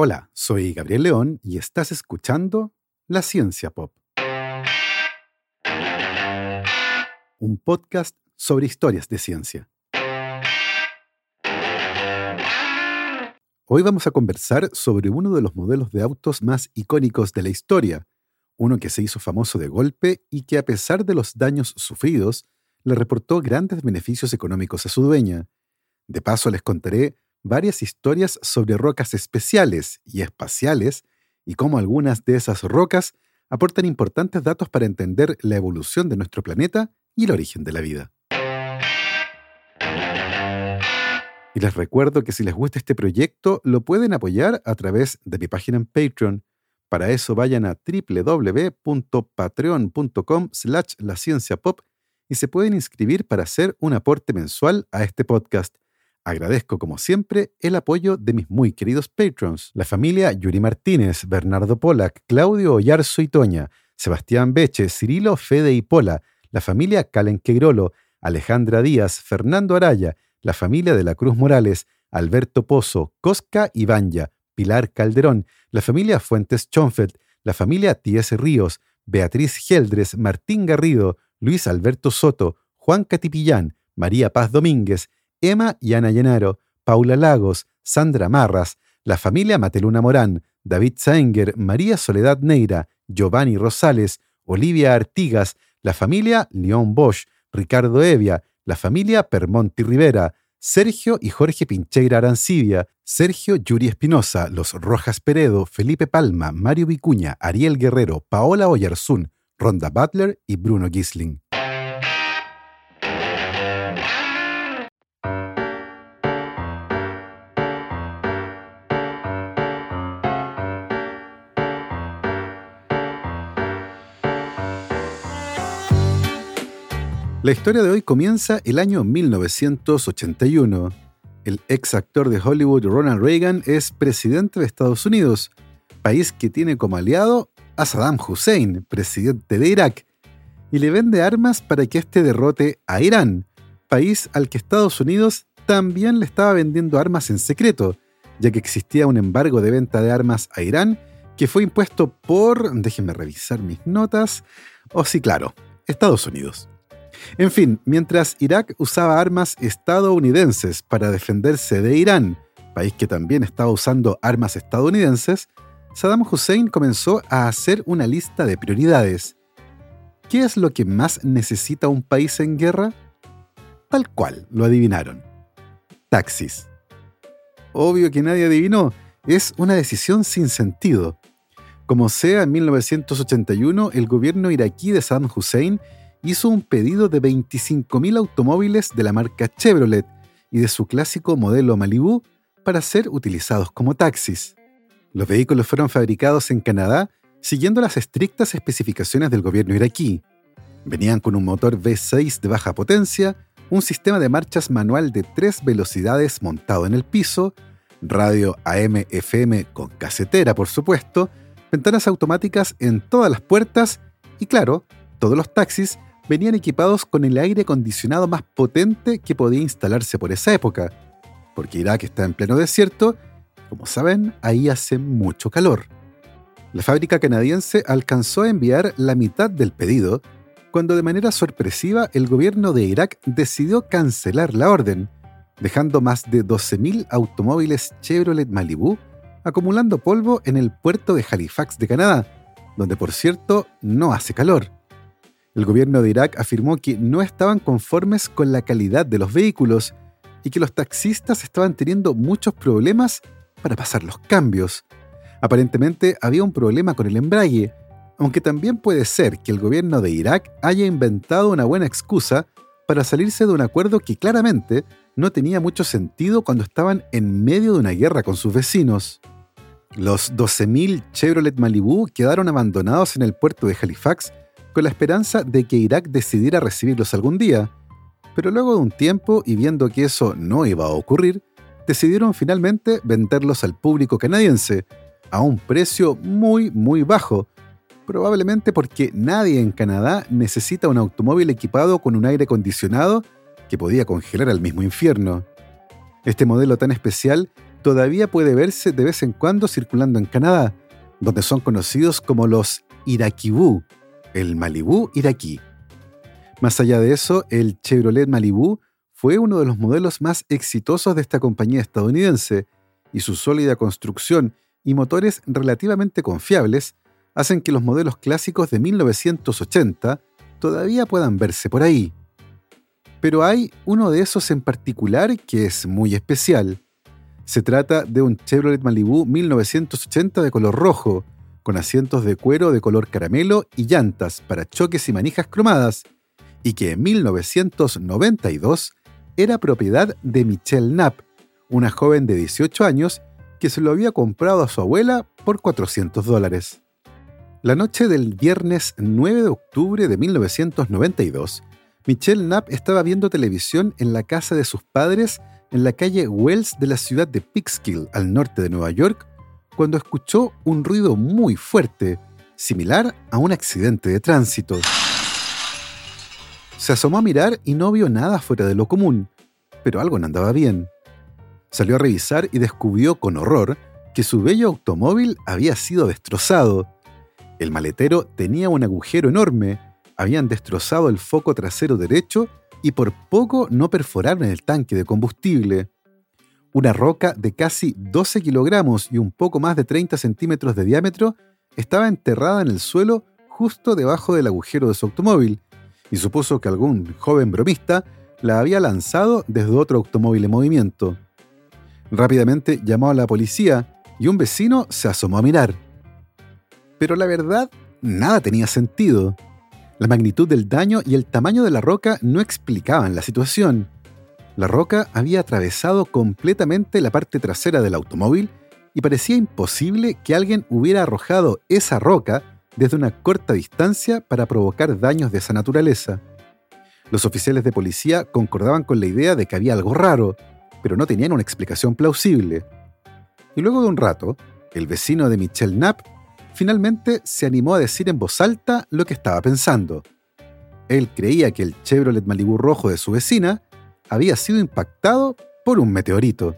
Hola, soy Gabriel León y estás escuchando La Ciencia Pop. Un podcast sobre historias de ciencia. Hoy vamos a conversar sobre uno de los modelos de autos más icónicos de la historia, uno que se hizo famoso de golpe y que a pesar de los daños sufridos, le reportó grandes beneficios económicos a su dueña. De paso les contaré varias historias sobre rocas especiales y espaciales y cómo algunas de esas rocas aportan importantes datos para entender la evolución de nuestro planeta y el origen de la vida. Y les recuerdo que si les gusta este proyecto, lo pueden apoyar a través de mi página en Patreon. Para eso vayan a www.patreon.com slash la y se pueden inscribir para hacer un aporte mensual a este podcast. Agradezco, como siempre, el apoyo de mis muy queridos patrons, la familia Yuri Martínez, Bernardo Polak, Claudio Oyarzo y Toña, Sebastián Beche, Cirilo Fede y Pola, la familia Calen Quegrolo, Alejandra Díaz, Fernando Araya, la familia de la Cruz Morales, Alberto Pozo, Cosca y Banya, Pilar Calderón, la familia Fuentes Chonfeld, la familia T.S. Ríos, Beatriz Geldres, Martín Garrido, Luis Alberto Soto, Juan Catipillán, María Paz Domínguez, Emma y Ana Llenaro, Paula Lagos, Sandra Marras, la familia Mateluna Morán, David Saenger, María Soledad Neira, Giovanni Rosales, Olivia Artigas, la familia León Bosch, Ricardo Evia, la familia Permonti Rivera, Sergio y Jorge Pincheira Arancibia, Sergio Yuri Espinosa, Los Rojas Peredo, Felipe Palma, Mario Vicuña, Ariel Guerrero, Paola Oyarzún, Ronda Butler y Bruno Gisling. La historia de hoy comienza el año 1981. El ex actor de Hollywood Ronald Reagan es presidente de Estados Unidos, país que tiene como aliado a Saddam Hussein, presidente de Irak, y le vende armas para que éste derrote a Irán, país al que Estados Unidos también le estaba vendiendo armas en secreto, ya que existía un embargo de venta de armas a Irán que fue impuesto por, déjenme revisar mis notas, o oh, sí, claro, Estados Unidos. En fin, mientras Irak usaba armas estadounidenses para defenderse de Irán, país que también estaba usando armas estadounidenses, Saddam Hussein comenzó a hacer una lista de prioridades. ¿Qué es lo que más necesita un país en guerra? Tal cual, lo adivinaron. Taxis. Obvio que nadie adivinó, es una decisión sin sentido. Como sea, en 1981 el gobierno iraquí de Saddam Hussein hizo un pedido de 25.000 automóviles de la marca Chevrolet y de su clásico modelo Malibu para ser utilizados como taxis. Los vehículos fueron fabricados en Canadá siguiendo las estrictas especificaciones del gobierno iraquí. Venían con un motor V6 de baja potencia, un sistema de marchas manual de tres velocidades montado en el piso, radio AM-FM con casetera, por supuesto, ventanas automáticas en todas las puertas y, claro, todos los taxis venían equipados con el aire acondicionado más potente que podía instalarse por esa época, porque Irak está en pleno desierto, como saben, ahí hace mucho calor. La fábrica canadiense alcanzó a enviar la mitad del pedido, cuando de manera sorpresiva el gobierno de Irak decidió cancelar la orden, dejando más de 12.000 automóviles Chevrolet Malibu acumulando polvo en el puerto de Halifax de Canadá, donde por cierto no hace calor. El gobierno de Irak afirmó que no estaban conformes con la calidad de los vehículos y que los taxistas estaban teniendo muchos problemas para pasar los cambios. Aparentemente había un problema con el embrague, aunque también puede ser que el gobierno de Irak haya inventado una buena excusa para salirse de un acuerdo que claramente no tenía mucho sentido cuando estaban en medio de una guerra con sus vecinos. Los 12.000 Chevrolet Malibu quedaron abandonados en el puerto de Halifax con la esperanza de que Irak decidiera recibirlos algún día, pero luego de un tiempo y viendo que eso no iba a ocurrir, decidieron finalmente venderlos al público canadiense a un precio muy muy bajo, probablemente porque nadie en Canadá necesita un automóvil equipado con un aire acondicionado que podía congelar al mismo infierno. Este modelo tan especial todavía puede verse de vez en cuando circulando en Canadá, donde son conocidos como los Irakibú, el Malibú iraquí. Más allá de eso, el Chevrolet Malibu fue uno de los modelos más exitosos de esta compañía estadounidense, y su sólida construcción y motores relativamente confiables hacen que los modelos clásicos de 1980 todavía puedan verse por ahí. Pero hay uno de esos en particular que es muy especial. Se trata de un Chevrolet Malibu 1980 de color rojo, con asientos de cuero de color caramelo y llantas para choques y manijas cromadas, y que en 1992 era propiedad de Michelle Knapp, una joven de 18 años que se lo había comprado a su abuela por 400 dólares. La noche del viernes 9 de octubre de 1992, Michelle Knapp estaba viendo televisión en la casa de sus padres en la calle Wells de la ciudad de Peekskill, al norte de Nueva York, cuando escuchó un ruido muy fuerte, similar a un accidente de tránsito. Se asomó a mirar y no vio nada fuera de lo común, pero algo no andaba bien. Salió a revisar y descubrió con horror que su bello automóvil había sido destrozado el maletero tenía un agujero enorme, habían destrozado el foco trasero derecho y por poco no perforaron el tanque de combustible. Una roca de casi 12 kilogramos y un poco más de 30 centímetros de diámetro estaba enterrada en el suelo justo debajo del agujero de su automóvil, y supuso que algún joven bromista la había lanzado desde otro automóvil en movimiento. Rápidamente llamó a la policía y un vecino se asomó a mirar. Pero la verdad, nada tenía sentido. La magnitud del daño y el tamaño de la roca no explicaban la situación. La roca había atravesado completamente la parte trasera del automóvil y parecía imposible que alguien hubiera arrojado esa roca desde una corta distancia para provocar daños de esa naturaleza. Los oficiales de policía concordaban con la idea de que había algo raro, pero no tenían una explicación plausible. Y luego de un rato, el vecino de Michelle Knapp finalmente se animó a decir en voz alta lo que estaba pensando. Él creía que el Chevrolet Malibu rojo de su vecina había sido impactado por un meteorito.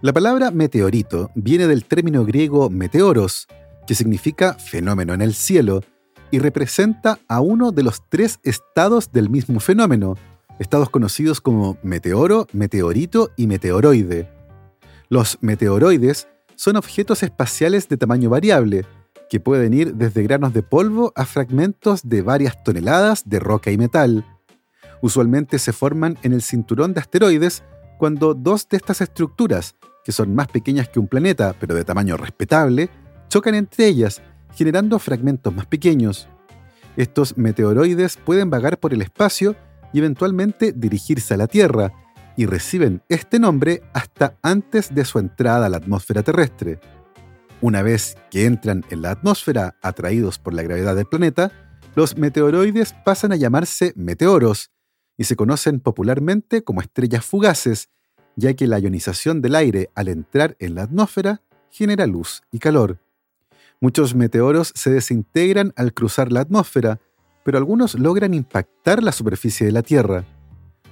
La palabra meteorito viene del término griego meteoros, que significa fenómeno en el cielo, y representa a uno de los tres estados del mismo fenómeno, estados conocidos como meteoro, meteorito y meteoroide. Los meteoroides son objetos espaciales de tamaño variable, que pueden ir desde granos de polvo a fragmentos de varias toneladas de roca y metal. Usualmente se forman en el cinturón de asteroides cuando dos de estas estructuras, que son más pequeñas que un planeta pero de tamaño respetable, chocan entre ellas, generando fragmentos más pequeños. Estos meteoroides pueden vagar por el espacio y eventualmente dirigirse a la Tierra, y reciben este nombre hasta antes de su entrada a la atmósfera terrestre. Una vez que entran en la atmósfera atraídos por la gravedad del planeta, los meteoroides pasan a llamarse meteoros y se conocen popularmente como estrellas fugaces, ya que la ionización del aire al entrar en la atmósfera genera luz y calor. Muchos meteoros se desintegran al cruzar la atmósfera, pero algunos logran impactar la superficie de la Tierra.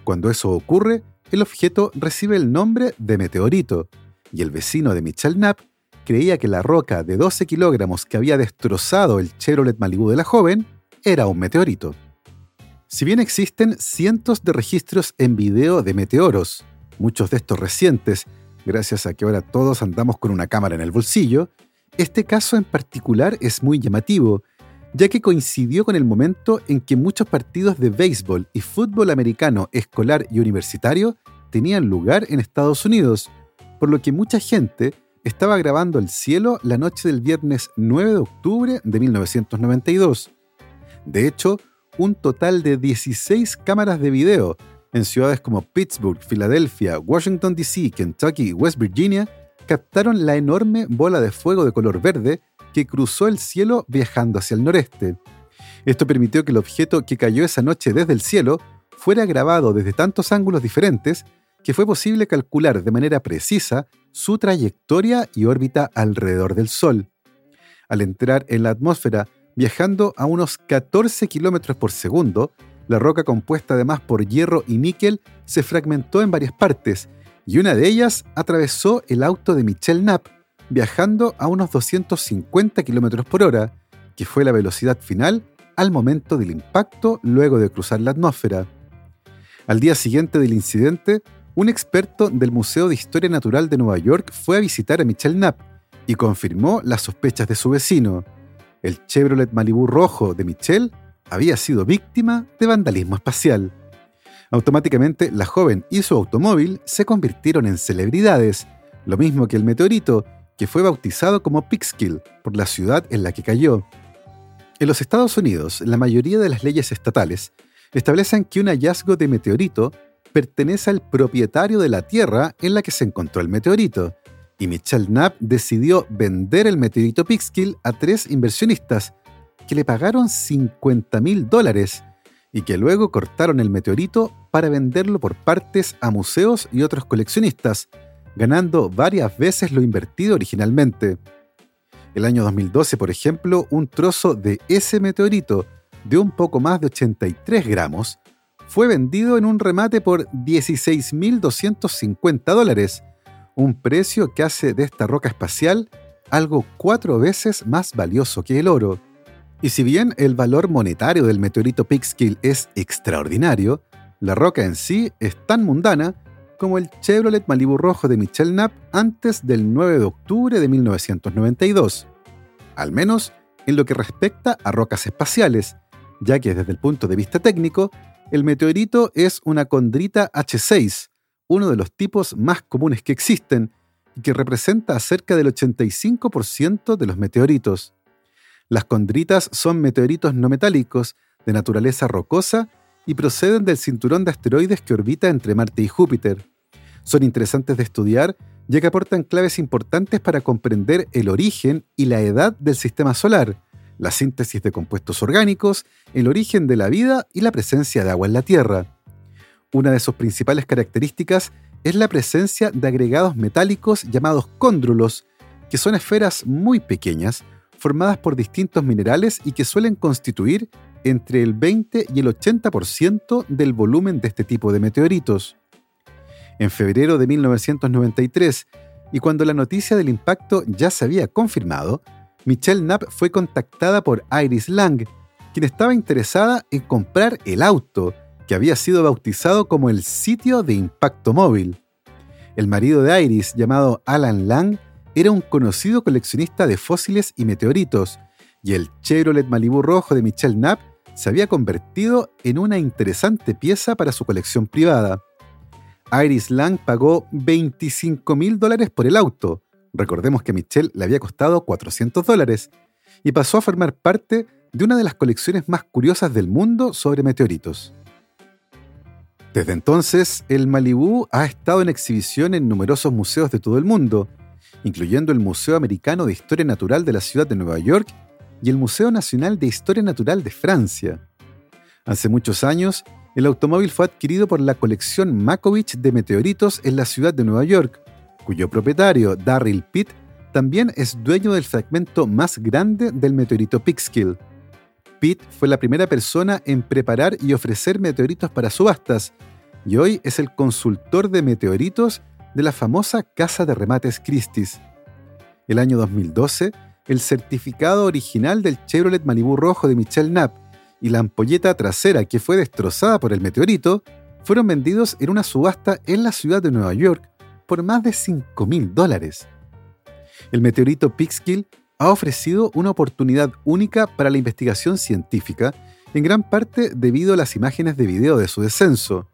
Cuando eso ocurre, el objeto recibe el nombre de meteorito, y el vecino de Michelle Knapp creía que la roca de 12 kilogramos que había destrozado el Chevrolet Malibu de la joven era un meteorito. Si bien existen cientos de registros en video de meteoros, muchos de estos recientes, gracias a que ahora todos andamos con una cámara en el bolsillo, este caso en particular es muy llamativo, ya que coincidió con el momento en que muchos partidos de béisbol y fútbol americano escolar y universitario tenían lugar en Estados Unidos, por lo que mucha gente estaba grabando el cielo la noche del viernes 9 de octubre de 1992. De hecho, un total de 16 cámaras de video en ciudades como Pittsburgh, Filadelfia, Washington, D.C., Kentucky y West Virginia captaron la enorme bola de fuego de color verde que cruzó el cielo viajando hacia el noreste. Esto permitió que el objeto que cayó esa noche desde el cielo fuera grabado desde tantos ángulos diferentes que fue posible calcular de manera precisa su trayectoria y órbita alrededor del Sol. Al entrar en la atmósfera viajando a unos 14 km por segundo, la roca compuesta además por hierro y níquel se fragmentó en varias partes y una de ellas atravesó el auto de Michel Knapp, viajando a unos 250 km por hora, que fue la velocidad final al momento del impacto luego de cruzar la atmósfera. Al día siguiente del incidente, un experto del Museo de Historia Natural de Nueva York fue a visitar a Michel Knapp y confirmó las sospechas de su vecino. El Chevrolet Malibu rojo de Michel había sido víctima de vandalismo espacial. Automáticamente, la joven y su automóvil se convirtieron en celebridades, lo mismo que el meteorito, que fue bautizado como Pixkill por la ciudad en la que cayó. En los Estados Unidos, la mayoría de las leyes estatales establecen que un hallazgo de meteorito pertenece al propietario de la Tierra en la que se encontró el meteorito, y Michelle Knapp decidió vender el meteorito Pixkill a tres inversionistas que le pagaron 50 mil dólares y que luego cortaron el meteorito para venderlo por partes a museos y otros coleccionistas, ganando varias veces lo invertido originalmente. El año 2012, por ejemplo, un trozo de ese meteorito de un poco más de 83 gramos fue vendido en un remate por 16.250 dólares, un precio que hace de esta roca espacial algo cuatro veces más valioso que el oro. Y si bien el valor monetario del meteorito Pixkill es extraordinario, la roca en sí es tan mundana como el Chevrolet Malibu rojo de Michel Knapp antes del 9 de octubre de 1992, al menos en lo que respecta a rocas espaciales, ya que desde el punto de vista técnico el meteorito es una condrita H6, uno de los tipos más comunes que existen y que representa cerca del 85% de los meteoritos. Las condritas son meteoritos no metálicos, de naturaleza rocosa y proceden del cinturón de asteroides que orbita entre Marte y Júpiter. Son interesantes de estudiar ya que aportan claves importantes para comprender el origen y la edad del sistema solar, la síntesis de compuestos orgánicos, el origen de la vida y la presencia de agua en la Tierra. Una de sus principales características es la presencia de agregados metálicos llamados cóndrulos, que son esferas muy pequeñas, formadas por distintos minerales y que suelen constituir entre el 20 y el 80% del volumen de este tipo de meteoritos. En febrero de 1993, y cuando la noticia del impacto ya se había confirmado, Michelle Knapp fue contactada por Iris Lang, quien estaba interesada en comprar el auto, que había sido bautizado como el sitio de impacto móvil. El marido de Iris, llamado Alan Lang, era un conocido coleccionista de fósiles y meteoritos, y el Chevrolet Malibu rojo de Michelle Knapp se había convertido en una interesante pieza para su colección privada. Iris Lang pagó 25 mil dólares por el auto, recordemos que a Michelle le había costado 400 dólares, y pasó a formar parte de una de las colecciones más curiosas del mundo sobre meteoritos. Desde entonces, el Malibu ha estado en exhibición en numerosos museos de todo el mundo, incluyendo el Museo Americano de Historia Natural de la ciudad de Nueva York y el Museo Nacional de Historia Natural de Francia. Hace muchos años, el automóvil fue adquirido por la colección Makovich de meteoritos en la ciudad de Nueva York, cuyo propietario, Darryl Pitt, también es dueño del fragmento más grande del meteorito Pixkill. Pitt fue la primera persona en preparar y ofrecer meteoritos para subastas, y hoy es el consultor de meteoritos de la famosa casa de remates Christie's. El año 2012, el certificado original del Chevrolet Malibu rojo de Michelle Knapp y la ampolleta trasera que fue destrozada por el meteorito fueron vendidos en una subasta en la ciudad de Nueva York por más de 5 mil dólares. El meteorito Pixkill ha ofrecido una oportunidad única para la investigación científica, en gran parte debido a las imágenes de video de su descenso.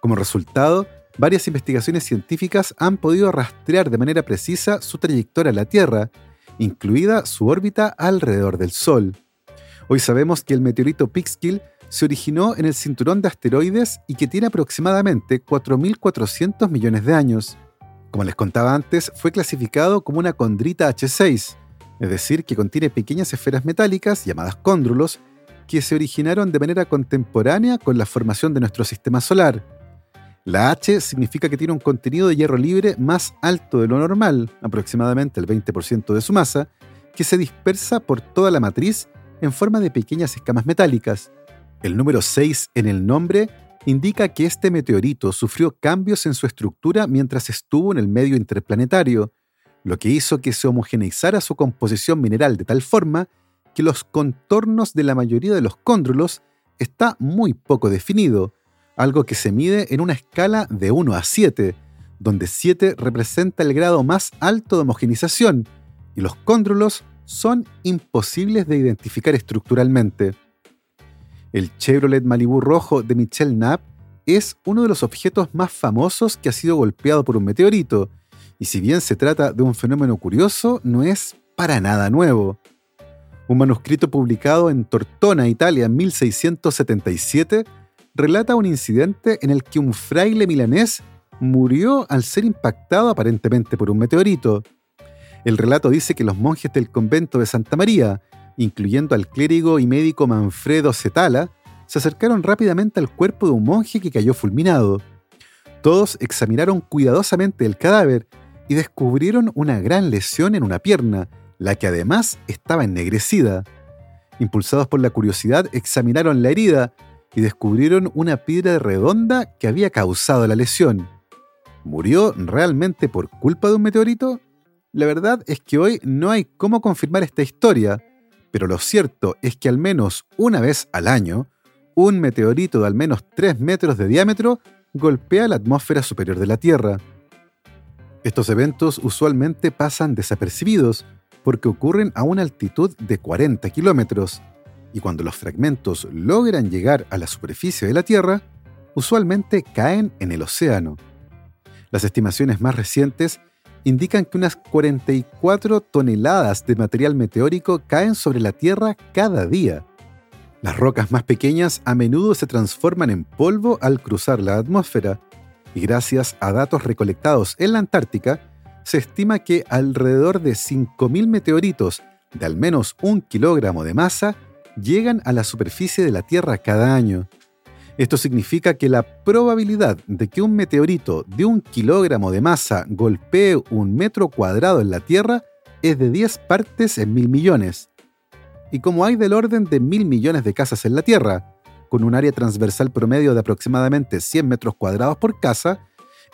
Como resultado, varias investigaciones científicas han podido rastrear de manera precisa su trayectoria a la Tierra, incluida su órbita alrededor del Sol. Hoy sabemos que el meteorito Pixkill se originó en el cinturón de asteroides y que tiene aproximadamente 4.400 millones de años. Como les contaba antes, fue clasificado como una condrita H6, es decir, que contiene pequeñas esferas metálicas llamadas cóndrulos que se originaron de manera contemporánea con la formación de nuestro sistema solar. La H significa que tiene un contenido de hierro libre más alto de lo normal, aproximadamente el 20% de su masa, que se dispersa por toda la matriz en forma de pequeñas escamas metálicas. El número 6 en el nombre indica que este meteorito sufrió cambios en su estructura mientras estuvo en el medio interplanetario, lo que hizo que se homogeneizara su composición mineral de tal forma que los contornos de la mayoría de los cóndrulos está muy poco definido, algo que se mide en una escala de 1 a 7, donde 7 representa el grado más alto de homogenización y los cóndrulos son imposibles de identificar estructuralmente. El Chevrolet Malibu rojo de Michelle Knapp es uno de los objetos más famosos que ha sido golpeado por un meteorito, y si bien se trata de un fenómeno curioso, no es para nada nuevo. Un manuscrito publicado en Tortona, Italia, en 1677, relata un incidente en el que un fraile milanés murió al ser impactado aparentemente por un meteorito. El relato dice que los monjes del convento de Santa María, incluyendo al clérigo y médico Manfredo Cetala, se acercaron rápidamente al cuerpo de un monje que cayó fulminado. Todos examinaron cuidadosamente el cadáver y descubrieron una gran lesión en una pierna, la que además estaba ennegrecida. Impulsados por la curiosidad, examinaron la herida y descubrieron una piedra redonda que había causado la lesión. ¿Murió realmente por culpa de un meteorito? La verdad es que hoy no hay cómo confirmar esta historia, pero lo cierto es que al menos una vez al año, un meteorito de al menos 3 metros de diámetro golpea la atmósfera superior de la Tierra. Estos eventos usualmente pasan desapercibidos porque ocurren a una altitud de 40 kilómetros, y cuando los fragmentos logran llegar a la superficie de la Tierra, usualmente caen en el océano. Las estimaciones más recientes indican que unas 44 toneladas de material meteórico caen sobre la Tierra cada día. Las rocas más pequeñas a menudo se transforman en polvo al cruzar la atmósfera, y gracias a datos recolectados en la Antártica, se estima que alrededor de 5.000 meteoritos de al menos un kilogramo de masa llegan a la superficie de la Tierra cada año. Esto significa que la probabilidad de que un meteorito de un kilogramo de masa golpee un metro cuadrado en la Tierra es de 10 partes en mil millones. Y como hay del orden de mil millones de casas en la Tierra, con un área transversal promedio de aproximadamente 100 metros cuadrados por casa,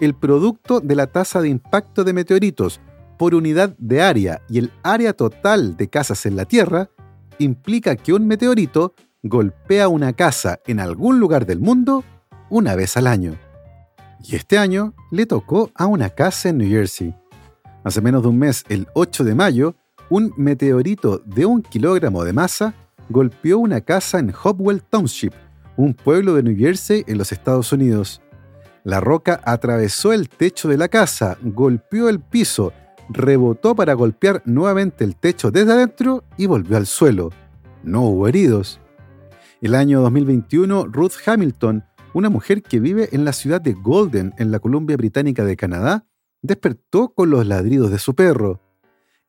el producto de la tasa de impacto de meteoritos por unidad de área y el área total de casas en la Tierra implica que un meteorito golpea una casa en algún lugar del mundo una vez al año. Y este año le tocó a una casa en New Jersey. Hace menos de un mes, el 8 de mayo, un meteorito de un kilogramo de masa golpeó una casa en Hopewell Township, un pueblo de New Jersey en los Estados Unidos. La roca atravesó el techo de la casa, golpeó el piso, rebotó para golpear nuevamente el techo desde adentro y volvió al suelo. No hubo heridos. El año 2021, Ruth Hamilton, una mujer que vive en la ciudad de Golden, en la Columbia Británica de Canadá, despertó con los ladridos de su perro.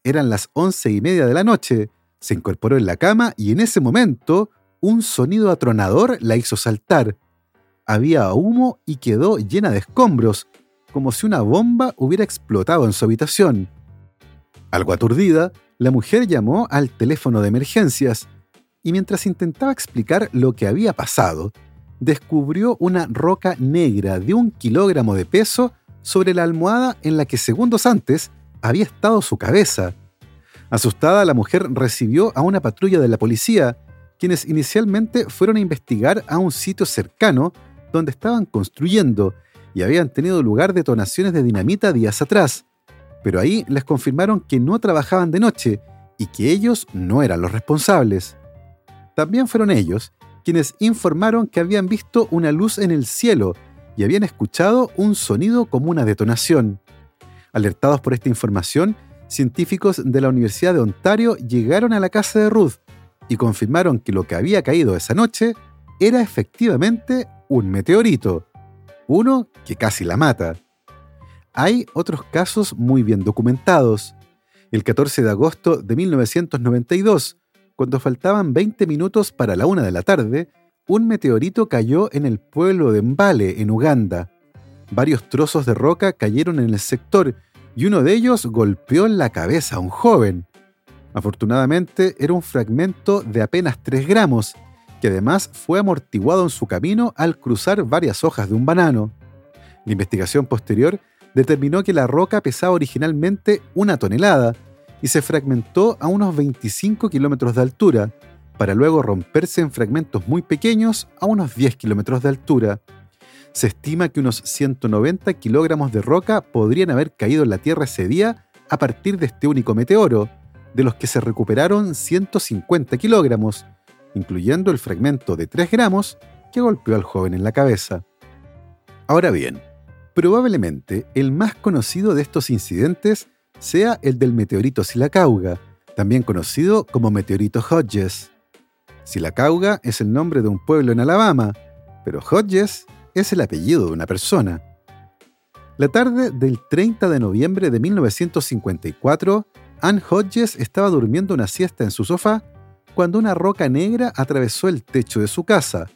Eran las once y media de la noche, se incorporó en la cama y en ese momento un sonido atronador la hizo saltar. Había humo y quedó llena de escombros, como si una bomba hubiera explotado en su habitación. Algo aturdida, la mujer llamó al teléfono de emergencias y mientras intentaba explicar lo que había pasado, descubrió una roca negra de un kilogramo de peso sobre la almohada en la que segundos antes había estado su cabeza. Asustada, la mujer recibió a una patrulla de la policía, quienes inicialmente fueron a investigar a un sitio cercano donde estaban construyendo y habían tenido lugar detonaciones de dinamita días atrás. Pero ahí les confirmaron que no trabajaban de noche y que ellos no eran los responsables. También fueron ellos quienes informaron que habían visto una luz en el cielo y habían escuchado un sonido como una detonación. Alertados por esta información, científicos de la Universidad de Ontario llegaron a la casa de Ruth y confirmaron que lo que había caído esa noche era efectivamente un meteorito, uno que casi la mata. Hay otros casos muy bien documentados. El 14 de agosto de 1992, cuando faltaban 20 minutos para la una de la tarde, un meteorito cayó en el pueblo de Mbale, en Uganda. Varios trozos de roca cayeron en el sector y uno de ellos golpeó en la cabeza a un joven. Afortunadamente era un fragmento de apenas 3 gramos que además fue amortiguado en su camino al cruzar varias hojas de un banano. La investigación posterior determinó que la roca pesaba originalmente una tonelada y se fragmentó a unos 25 kilómetros de altura, para luego romperse en fragmentos muy pequeños a unos 10 kilómetros de altura. Se estima que unos 190 kilogramos de roca podrían haber caído en la Tierra ese día a partir de este único meteoro, de los que se recuperaron 150 kilogramos, incluyendo el fragmento de 3 gramos que golpeó al joven en la cabeza. Ahora bien, probablemente el más conocido de estos incidentes sea el del meteorito Silacauga, también conocido como meteorito Hodges. Silacauga es el nombre de un pueblo en Alabama, pero Hodges es el apellido de una persona. La tarde del 30 de noviembre de 1954, Ann Hodges estaba durmiendo una siesta en su sofá cuando una roca negra atravesó el techo de su casa,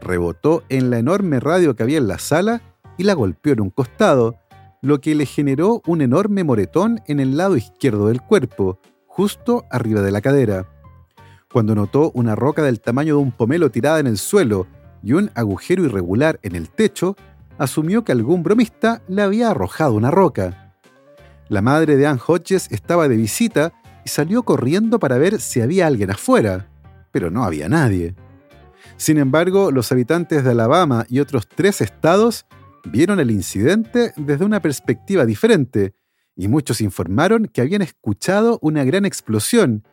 rebotó en la enorme radio que había en la sala y la golpeó en un costado, lo que le generó un enorme moretón en el lado izquierdo del cuerpo, justo arriba de la cadera. Cuando notó una roca del tamaño de un pomelo tirada en el suelo y un agujero irregular en el techo, asumió que algún bromista le había arrojado una roca. La madre de Ann Hodges estaba de visita y salió corriendo para ver si había alguien afuera, pero no había nadie. Sin embargo, los habitantes de Alabama y otros tres estados vieron el incidente desde una perspectiva diferente, y muchos informaron que habían escuchado una gran explosión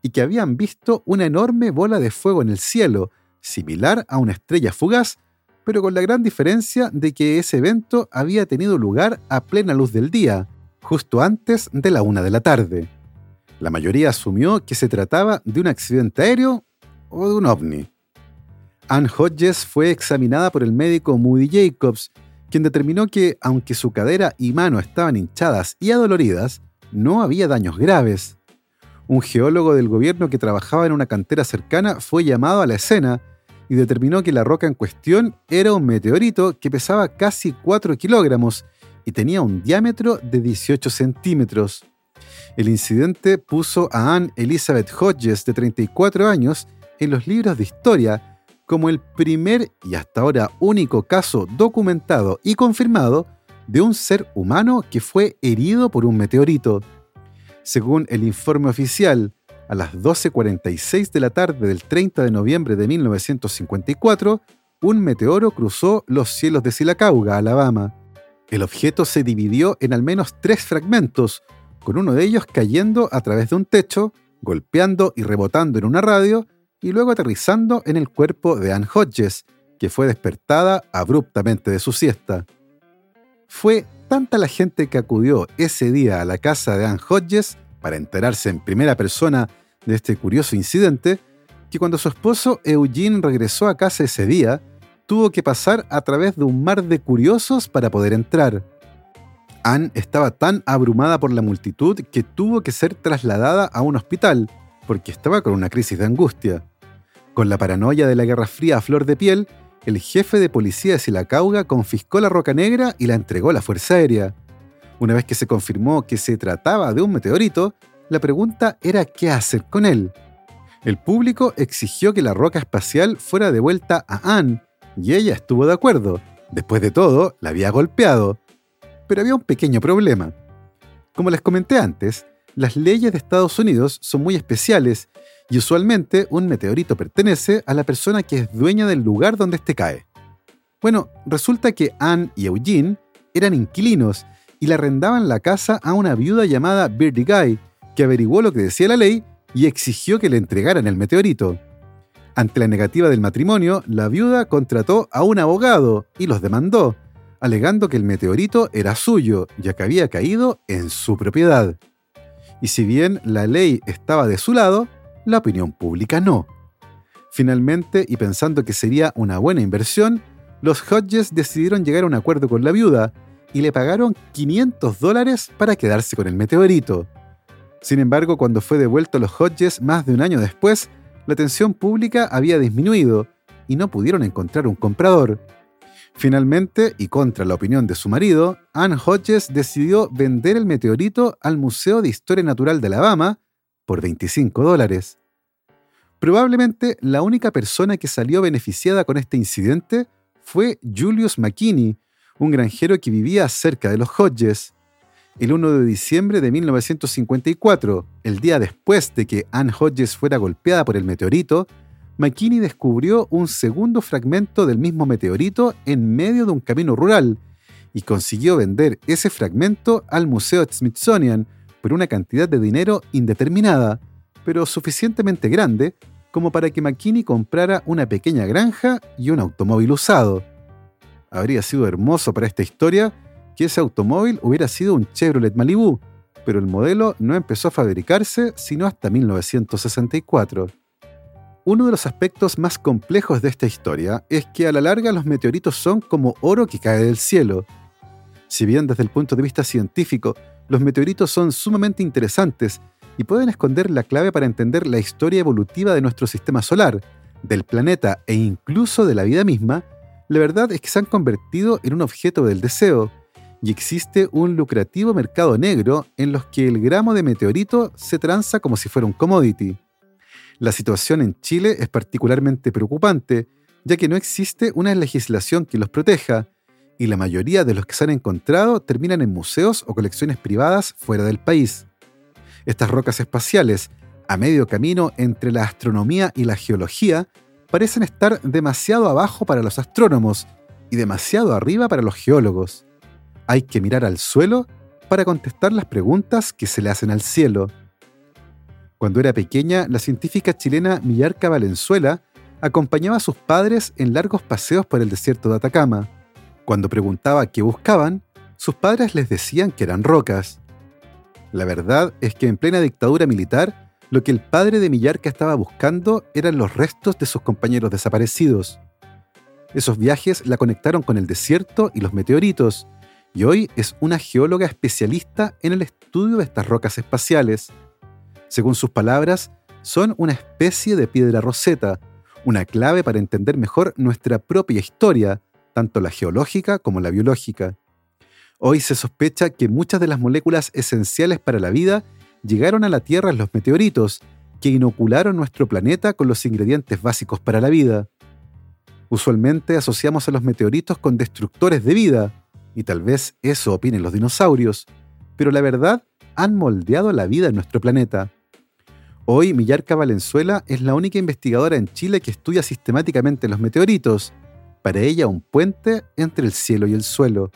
y que habían visto una enorme bola de fuego en el cielo, similar a una estrella fugaz, pero con la gran diferencia de que ese evento había tenido lugar a plena luz del día, justo antes de la una de la tarde. La mayoría asumió que se trataba de un accidente aéreo o de un ovni. Ann Hodges fue examinada por el médico Moody Jacobs, quien determinó que, aunque su cadera y mano estaban hinchadas y adoloridas, no había daños graves. Un geólogo del gobierno que trabajaba en una cantera cercana fue llamado a la escena y determinó que la roca en cuestión era un meteorito que pesaba casi 4 kilogramos y tenía un diámetro de 18 centímetros. El incidente puso a Anne Elizabeth Hodges, de 34 años, en los libros de historia como el primer y hasta ahora único caso documentado y confirmado de un ser humano que fue herido por un meteorito. Según el informe oficial, a las 12.46 de la tarde del 30 de noviembre de 1954, un meteoro cruzó los cielos de Silacauga, Alabama. El objeto se dividió en al menos tres fragmentos, con uno de ellos cayendo a través de un techo, golpeando y rebotando en una radio, y luego aterrizando en el cuerpo de Anne Hodges, que fue despertada abruptamente de su siesta. Fue tanta la gente que acudió ese día a la casa de Anne Hodges para enterarse en primera persona de este curioso incidente, que cuando su esposo Eugene regresó a casa ese día, tuvo que pasar a través de un mar de curiosos para poder entrar. Anne estaba tan abrumada por la multitud que tuvo que ser trasladada a un hospital, porque estaba con una crisis de angustia. Con la paranoia de la Guerra Fría a flor de piel, el jefe de policía de Silacauga confiscó la roca negra y la entregó a la Fuerza Aérea. Una vez que se confirmó que se trataba de un meteorito, la pregunta era qué hacer con él. El público exigió que la roca espacial fuera devuelta a Anne, y ella estuvo de acuerdo. Después de todo, la había golpeado. Pero había un pequeño problema. Como les comenté antes, las leyes de Estados Unidos son muy especiales y usualmente un meteorito pertenece a la persona que es dueña del lugar donde éste cae. Bueno, resulta que Anne y Eugene eran inquilinos y le arrendaban la casa a una viuda llamada Birdie Guy, que averiguó lo que decía la ley y exigió que le entregaran el meteorito. Ante la negativa del matrimonio, la viuda contrató a un abogado y los demandó, alegando que el meteorito era suyo, ya que había caído en su propiedad. Y si bien la ley estaba de su lado, la opinión pública no. Finalmente, y pensando que sería una buena inversión, los Hodges decidieron llegar a un acuerdo con la viuda y le pagaron 500 dólares para quedarse con el meteorito. Sin embargo, cuando fue devuelto a los Hodges más de un año después, la atención pública había disminuido y no pudieron encontrar un comprador. Finalmente, y contra la opinión de su marido, Anne Hodges decidió vender el meteorito al Museo de Historia Natural de Alabama por 25 dólares. Probablemente la única persona que salió beneficiada con este incidente fue Julius McKinney, un granjero que vivía cerca de los Hodges. El 1 de diciembre de 1954, el día después de que Anne Hodges fuera golpeada por el meteorito, McKinney descubrió un segundo fragmento del mismo meteorito en medio de un camino rural y consiguió vender ese fragmento al Museo Smithsonian por una cantidad de dinero indeterminada, pero suficientemente grande como para que McKinney comprara una pequeña granja y un automóvil usado. Habría sido hermoso para esta historia que ese automóvil hubiera sido un Chevrolet Malibu, pero el modelo no empezó a fabricarse sino hasta 1964. Uno de los aspectos más complejos de esta historia es que a la larga los meteoritos son como oro que cae del cielo. Si bien desde el punto de vista científico los meteoritos son sumamente interesantes y pueden esconder la clave para entender la historia evolutiva de nuestro sistema solar, del planeta e incluso de la vida misma, la verdad es que se han convertido en un objeto del deseo, y existe un lucrativo mercado negro en los que el gramo de meteorito se transa como si fuera un commodity. La situación en Chile es particularmente preocupante, ya que no existe una legislación que los proteja, y la mayoría de los que se han encontrado terminan en museos o colecciones privadas fuera del país. Estas rocas espaciales, a medio camino entre la astronomía y la geología, parecen estar demasiado abajo para los astrónomos y demasiado arriba para los geólogos. Hay que mirar al suelo para contestar las preguntas que se le hacen al cielo. Cuando era pequeña, la científica chilena Millarca Valenzuela acompañaba a sus padres en largos paseos por el desierto de Atacama. Cuando preguntaba qué buscaban, sus padres les decían que eran rocas. La verdad es que en plena dictadura militar, lo que el padre de Millarca estaba buscando eran los restos de sus compañeros desaparecidos. Esos viajes la conectaron con el desierto y los meteoritos, y hoy es una geóloga especialista en el estudio de estas rocas espaciales. Según sus palabras, son una especie de piedra roseta, una clave para entender mejor nuestra propia historia, tanto la geológica como la biológica. Hoy se sospecha que muchas de las moléculas esenciales para la vida llegaron a la Tierra en los meteoritos, que inocularon nuestro planeta con los ingredientes básicos para la vida. Usualmente asociamos a los meteoritos con destructores de vida, y tal vez eso opinen los dinosaurios, pero la verdad han moldeado la vida en nuestro planeta. Hoy Millarca Valenzuela es la única investigadora en Chile que estudia sistemáticamente los meteoritos, para ella un puente entre el cielo y el suelo.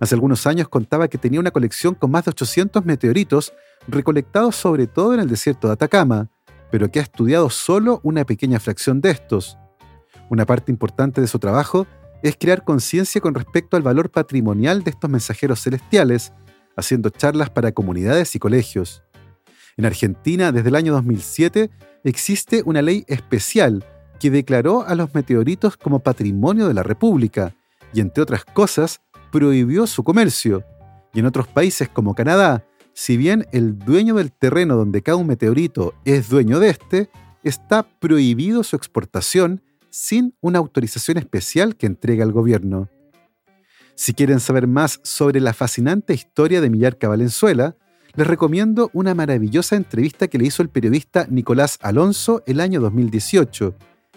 Hace algunos años contaba que tenía una colección con más de 800 meteoritos recolectados sobre todo en el desierto de Atacama, pero que ha estudiado solo una pequeña fracción de estos. Una parte importante de su trabajo es crear conciencia con respecto al valor patrimonial de estos mensajeros celestiales, haciendo charlas para comunidades y colegios. En Argentina, desde el año 2007, existe una ley especial que declaró a los meteoritos como patrimonio de la República y, entre otras cosas, prohibió su comercio, y en otros países como Canadá, si bien el dueño del terreno donde cae un meteorito es dueño de este, está prohibido su exportación sin una autorización especial que entrega el gobierno. Si quieren saber más sobre la fascinante historia de Millarca Valenzuela, les recomiendo una maravillosa entrevista que le hizo el periodista Nicolás Alonso el año 2018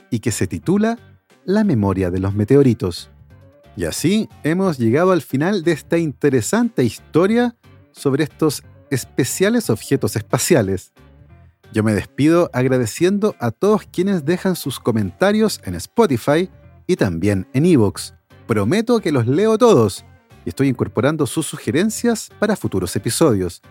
y que se titula La memoria de los meteoritos. Y así hemos llegado al final de esta interesante historia sobre estos especiales objetos espaciales. Yo me despido agradeciendo a todos quienes dejan sus comentarios en Spotify y también en Evox. Prometo que los leo todos y estoy incorporando sus sugerencias para futuros episodios.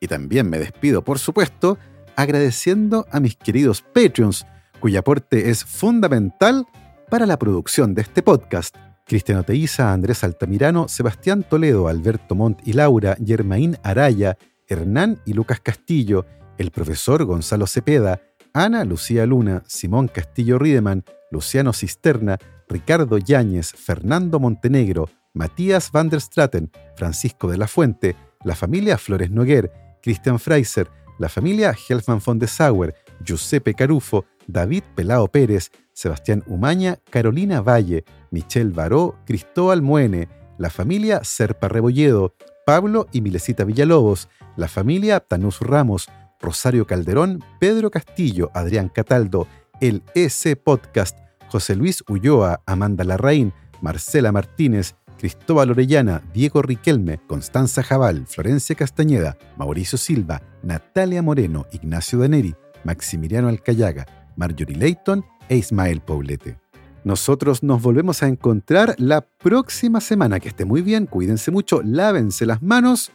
Y también me despido, por supuesto, agradeciendo a mis queridos Patreons, cuyo aporte es fundamental para la producción de este podcast. Cristiano Teiza, Andrés Altamirano, Sebastián Toledo, Alberto Montt y Laura, Germaín Araya, Hernán y Lucas Castillo, el profesor Gonzalo Cepeda, Ana Lucía Luna, Simón Castillo Riedemann, Luciano Cisterna, Ricardo Yáñez, Fernando Montenegro, Matías van der Straten, Francisco de la Fuente, la familia Flores Noguer, Christian Freiser, la familia Helfman von de Sauer, Giuseppe Carufo, David Pelao Pérez, Sebastián Umaña, Carolina Valle, Michelle Baró, Cristóbal Muene, la familia Serpa Rebolledo, Pablo y Milesita Villalobos, la familia Tanús Ramos, Rosario Calderón, Pedro Castillo, Adrián Cataldo, el EC Podcast, José Luis Ulloa, Amanda Larraín, Marcela Martínez, Cristóbal Orellana, Diego Riquelme, Constanza Jabal, Florencia Castañeda, Mauricio Silva, Natalia Moreno, Ignacio Daneri, Maximiliano Alcayaga, Marjorie Leighton e Ismael Poblete. Nosotros nos volvemos a encontrar la próxima semana. Que esté muy bien, cuídense mucho, lávense las manos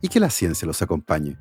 y que la ciencia los acompañe.